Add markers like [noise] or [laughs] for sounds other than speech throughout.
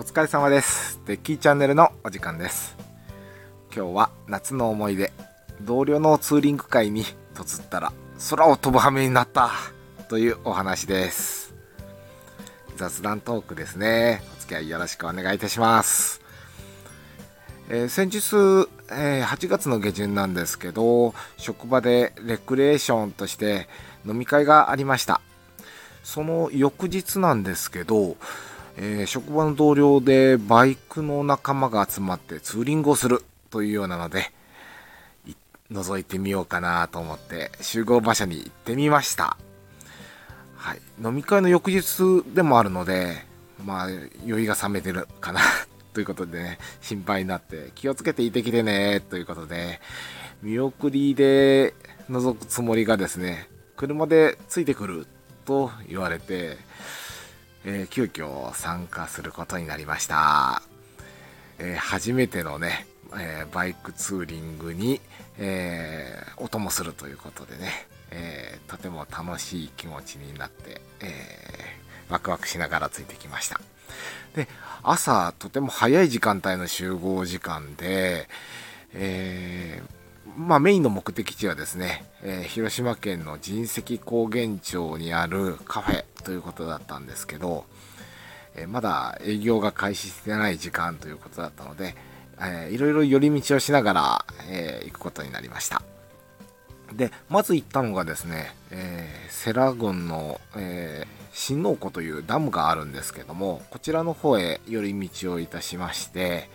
お疲れ様です。デッキーチャンネルのお時間です。今日は夏の思い出、同僚のツーリング会にとつったら空を飛ぶ羽目になったというお話です。雑談トークですね。お付き合いよろしくお願いいたします。えー先日、えー8月の下旬なんですけど、職場でレクリエーションとして飲み会がありました。その翌日なんですけど、えー職場の同僚でバイクの仲間が集まってツーリングをするというようなので、覗いてみようかなと思って集合場所に行ってみました。はい。飲み会の翌日でもあるので、まあ、酔いが冷めてるかなということでね、心配になって気をつけていてきてねということで、見送りで覗くつもりがですね、車でついてくると言われて、えー急遽参加することになりました。えー初めてのね、えーバイクツーリングに、えーお供するということでね、えーとても楽しい気持ちになって、えーワクワクしながらついてきました。で、朝とても早い時間帯の集合時間で、えーまあメインの目的地はですね、えー広島県の神石高原町にあるカフェということだったんですけど、えーまだ営業が開始してない時間ということだったので、えーいろいろ寄り道をしながら、えー行くことになりました。で、まず行ったのがですね、えーセラ郡の、えー新農湖というダムがあるんですけども、こちらの方へ寄り道をいたしまして、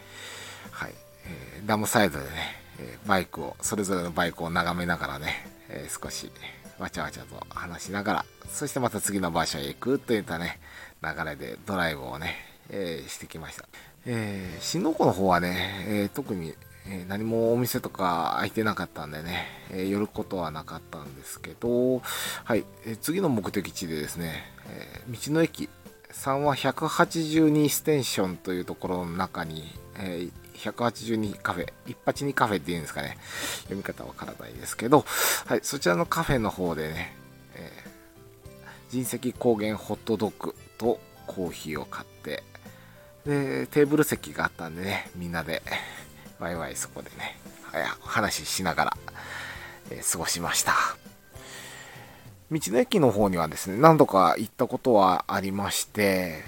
はい、えダムサイドでね、えバイクを、それぞれのバイクを眺めながらね、え少しわちゃわちゃと話しながら、そしてまた次の場所へ行くといったね、流れでドライブをね、えーしてきました。えー新農湖の方はね、えー特に、えー何もお店とか開いてなかったんでね、え寄ることはなかったんですけど、はい、え次の目的地でですね、え道の駅3は182ステーションというところの中に、えー182カフェ、182カフェっていうんですかね、読み方わからないですけど、はい、そちらのカフェの方でね、えー神石高原ホットドッグとコーヒーを買って、で、テーブル席があったんでね、みんなで、ワイワイそこでね、はい話ししながら、えー過ごしました。道の駅の方にはですね、何度か行ったことはありまして、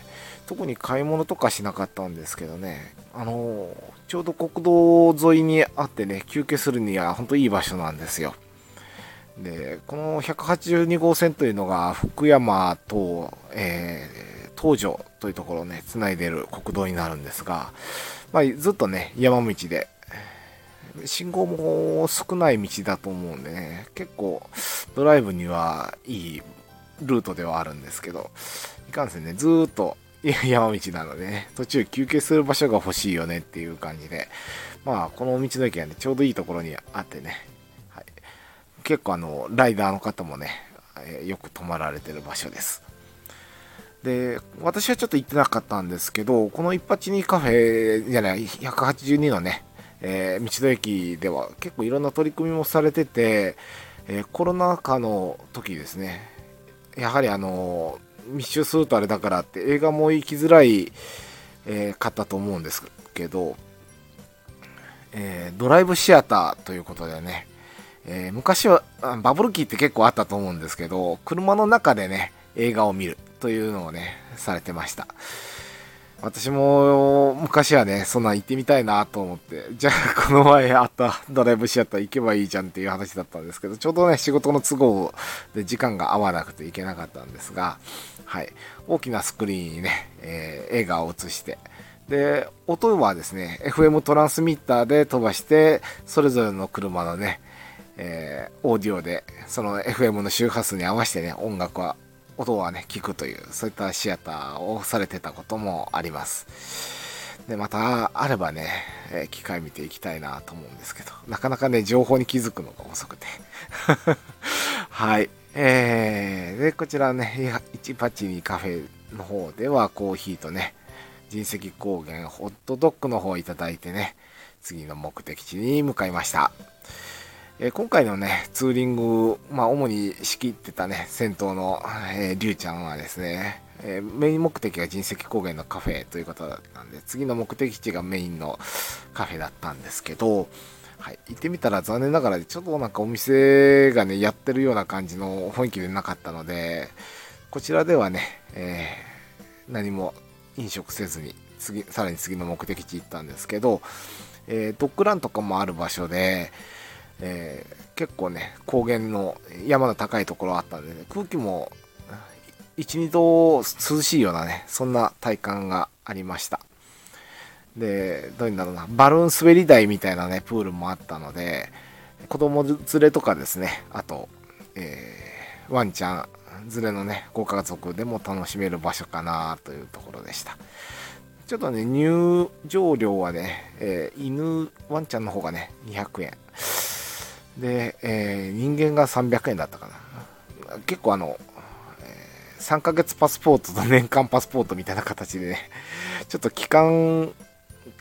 特に買い物とかしなかったんですけどね、あのちょうど国道沿いにあってね、休憩するには本当いい場所なんですよ。で、この182号線というのが福山と、えー東条というところをね、つないでる国道になるんですが、まあ、ずっとね、山道で、信号も少ない道だと思うんでね、結構ドライブにはいいルートではあるんですけど、いかんせんね、ずーっと山道なのでね、途中休憩する場所が欲しいよねっていう感じで、まあ、この道の駅はね、ちょうどいいところにあってね、はい、結構あの、ライダーの方もね、よく泊まられてる場所です。で、私はちょっと行ってなかったんですけど、この182カフェじゃない、182のね、えー道の駅では結構いろんな取り組みもされてて、えーコロナ禍の時ですね、やはりあの密集するとあれだからって映画も行きづらい、えーかったと思うんですけど、えードライブシアターということでね、えー昔はバブル期って結構あったと思うんですけど車の中でね映画を見るというのをねされてました。私も昔はねそんなん行ってみたいなと思ってじゃあこの前あったドライブシアター行けばいいじゃんっていう話だったんですけどちょうどね仕事の都合で時間が合わなくて行けなかったんですがはい。大きなスクリーンにね、えー映画を映して。で音はですね FM トランスミッターで飛ばしてそれぞれの車のねえーオーディオでその FM の周波数に合わせてね音楽は音はね聞くというそういったシアターをされてたこともあります。でまたあればね、え機会見ていきたいなと思うんですけどなかなかね情報に気づくのが遅くて。[laughs] はい。えー、でこちらね182カフェの方ではコーヒーとね神石高原ホットドッグの方をいただいてね次の目的地に向かいました。えー今回のね、ツーリング、まあ、主に仕切ってたね、先頭の、えー、りゅうちゃんはですね、えー、メイン目的が人石高原のカフェということだったんで、次の目的地がメインのカフェだったんですけど、はい、行ってみたら残念ながらちょっとなんかお店がね、やってるような感じの雰囲気でなかったので、こちらではね、えー、何も飲食せずに次、さらに次の目的地行ったんですけど、えー、ドッグランとかもある場所で、えー、結構ね、高原の山の高いところあったんで、ね、空気も1、2度涼しいようなね、そんな体感がありました。で、どういうんだろうな、バルーン滑り台みたいなね、プールもあったので、子供連れとかですね、あと、えー、ワンちゃん連れのね、ご家族でも楽しめる場所かなというところでした。ちょっとね、入場料はね、えー、犬、ワンちゃんの方がね、200円。で、えー、人間が300円だったかな。結構あの、3ヶ月パスポートと年間パスポートみたいな形でね、ちょっと期間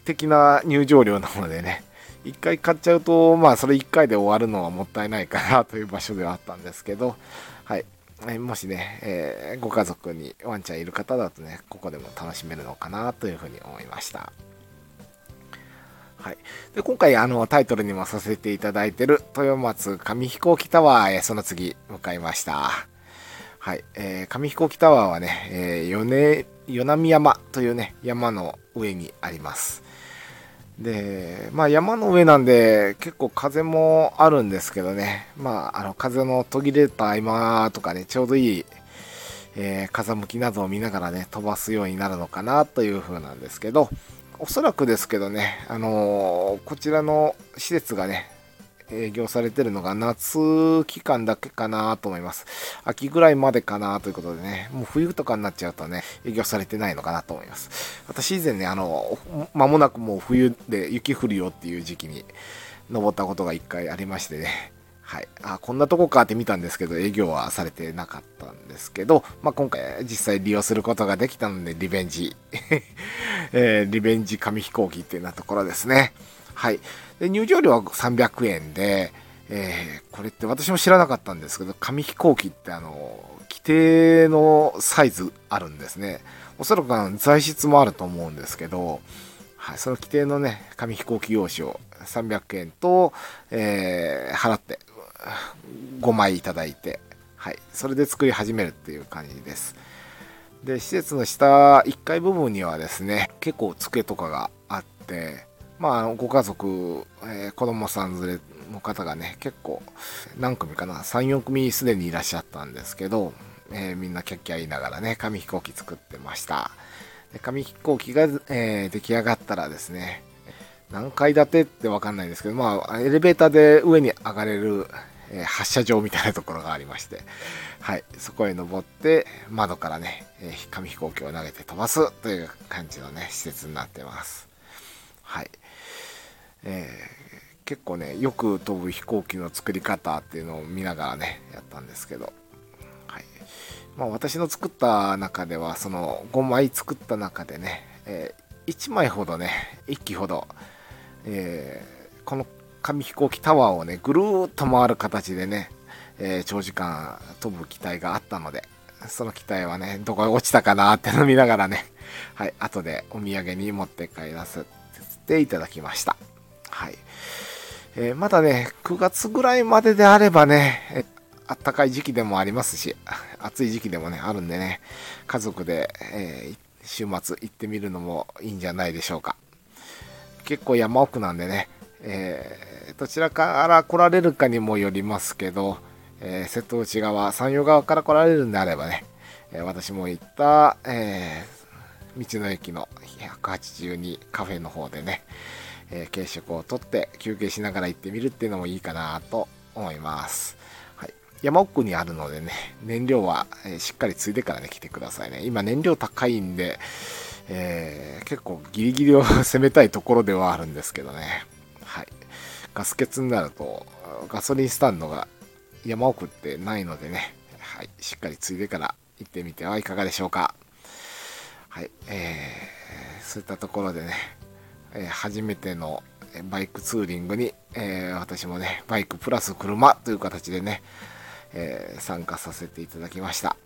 的な入場料なのでね、1回買っちゃうと、まあそれ1回で終わるのはもったいないかなという場所ではあったんですけど、はい。もしね、えー、ご家族にワンちゃんいる方だとね、ここでも楽しめるのかなというふうに思いました。はい、で今回あのタイトルにもさせていただいてる豊松紙飛行機タワーへその次向かいました。はい、えー、紙飛行機タワーはね、えー、米与那山というね、山の上にあります。で、まあ山の上なんで結構風もあるんですけどね、まああの風の途切れた合間とかね、ちょうどいい、えー、風向きなどを見ながらね、飛ばすようになるのかなという風なんですけど、おそらくですけどね、あのー、こちらの施設がね、営業されてるのが夏期間だけかなと思います。秋ぐらいまでかなということでね、もう冬とかになっちゃうとね、営業されてないのかなと思います。私以前ね、あの、間もなくもう冬で雪降るよっていう時期に登ったことが一回ありましてね、はい。あ、こんなとこかって見たんですけど、営業はされてなかったんですけど、まあ、今回実際利用することができたので、リベンジ、[laughs] えー、リベンジ紙飛行機っていうようなところですね。はい。で入場料は300円で、えー、これって私も知らなかったんですけど、紙飛行機ってあの、規定のサイズあるんですね。おそらくあの材質もあると思うんですけど、はい、その規定のね、紙飛行機用紙を300円と、えー、払って5枚いただいて、はい、それで作り始めるっていう感じです。で、施設の下1階部分にはですね、結構机とかがあって、まあ、ご家族、えー、子供さん連れの方がね、結構、何組かな、3、4組すでにいらっしゃったんですけど、えー、みんなキャッキャ言いながらね、紙飛行機作ってました。で紙飛行機が、えー、出来上がったらですね、何階建てってわかんないですけど、まあ、エレベーターで上に上がれる、えー、発射場みたいなところがありまして、はい、そこへ登って、窓からね、えー、紙飛行機を投げて飛ばすという感じのね、施設になってます。はい。えー、結構ねよく飛ぶ飛行機の作り方っていうのを見ながらねやったんですけど、はい。まあ、私の作った中ではその5枚作った中でね、えー、1枚ほどね1機ほど、えー、この紙飛行機タワーをねぐるーっと回る形でね、え、長時間飛ぶ機体があったのでその機体はねどこへ落ちたかなっての見ながらねはい後でお土産に持って帰らせていただきました。はい。えー、まだね、9月ぐらいまでであればね、あったかい時期でもありますし、暑い時期でもね、あるんでね、家族で、えー、週末行ってみるのもいいんじゃないでしょうか。結構山奥なんでね、えー、どちらから来られるかにもよりますけど、えー、瀬戸内側、山陽側から来られるんであればね、え、私も行った、え道の駅の182カフェの方でね、えー、軽食をとって休憩しながら行ってみるっていうのもいいかなと思います。はい、山奥にあるのでね、燃料は、えしっかりついでからね、来てくださいね。今燃料高いんで、えー、結構ギリギリを [laughs] 攻めたいところではあるんですけどね。はい。ガス欠になると、ガソリンスタンドが山奥ってないのでね、はい。しっかりついでから行ってみてはいかがでしょうか。はい。えー、そういったところでね、え初めてのバイクツーリングに、え、私もね、バイクプラス車という形でね、え、参加させていただきました。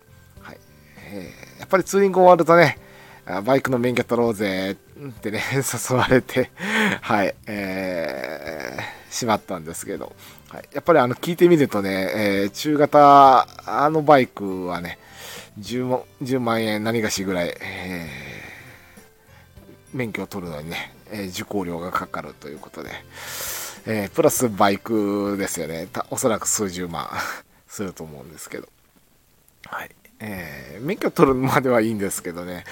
はい。えー、やっぱりツーリング終わるとね、バイクの免許取ろうぜってね、[laughs] 誘われて、はい、えー、しまったんですけど、はい、やっぱりあの聞いてみるとね、えー、中型あのバイクはね、10, 10万円何がしぐらい、えー、免許を取るのにね、え、受講料がかかるということで、え、プラスバイクですよね。おそらく数十万 [laughs] すると思うんですけど。はい。えー、免許取るまではいいんですけどね、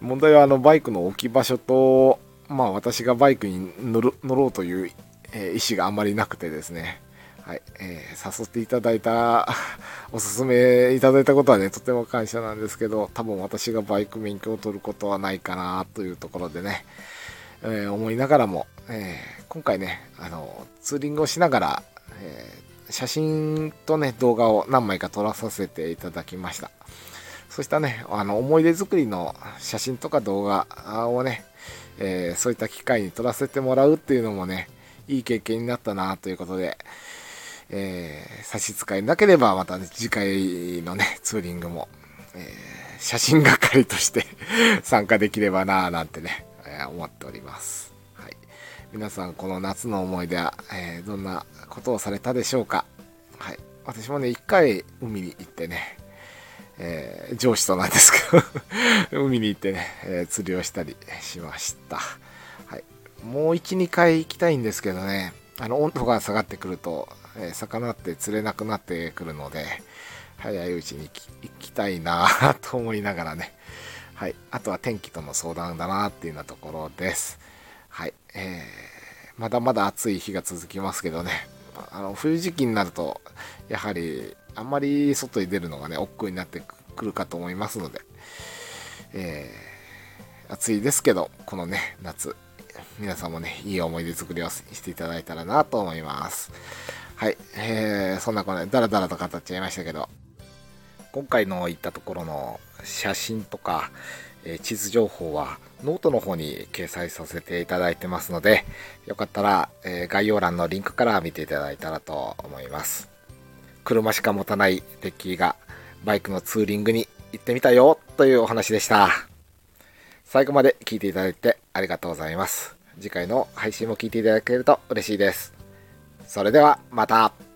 問題はあのバイクの置き場所と、まあ私がバイクに乗ろうという、えー、意思があんまりなくてですね、はい、えー、誘っていただいた、[laughs] おすすめいただいたことはね、とても感謝なんですけど、多分私がバイク免許を取ることはないかなというところでね、えー、思いながらも、えー、今回ね、あの、ツーリングをしながら、え写真とね、動画を何枚か撮らさせていただきました。そうしたね、あの、思い出作りの写真とか動画をね、えそういった機会に撮らせてもらうっていうのもね、いい経験になったなということで、え、差し支えなければまた、ね、次回のね、ツーリングも、え、写真係として [laughs] 参加できればなぁなんてね、思っております。はい。皆さん、この夏の思い出は、えー、どんなことをされたでしょうか？はい。私もね、一回海に行ってね、えー、上司となんですけど [laughs] 海に行ってね、えー、釣りをしたりしました。はい。もう1、2回行きたいんですけどね、あの、温度が下がってくると、えー、魚って釣れなくなってくるので、早いうちに行きたいなと思いながらね、はい、あとは天気との相談だなっていうようなところです。はい、えー、まだまだ暑い日が続きますけどね、あの冬時期になると、やはりあんまり外に出るのがね、億劫になってくるかと思いますので、えー、暑いですけど、このね、夏、皆さんもね、いい思い出作りをしていただいたらなと思います。はい、えー、そんなこのダラダラと語っちゃいましたけど、今回の言ったところの写真とか、え、地図情報はノートの方に掲載させていただいてますので、よかったら、え、概要欄のリンクから見ていただいたらと思います。車しか持たないデッキがバイクのツーリングに行ってみたよというお話でした。最後まで聞いていただいてありがとうございます。次回の配信も聞いていただけると嬉しいです。それではまた。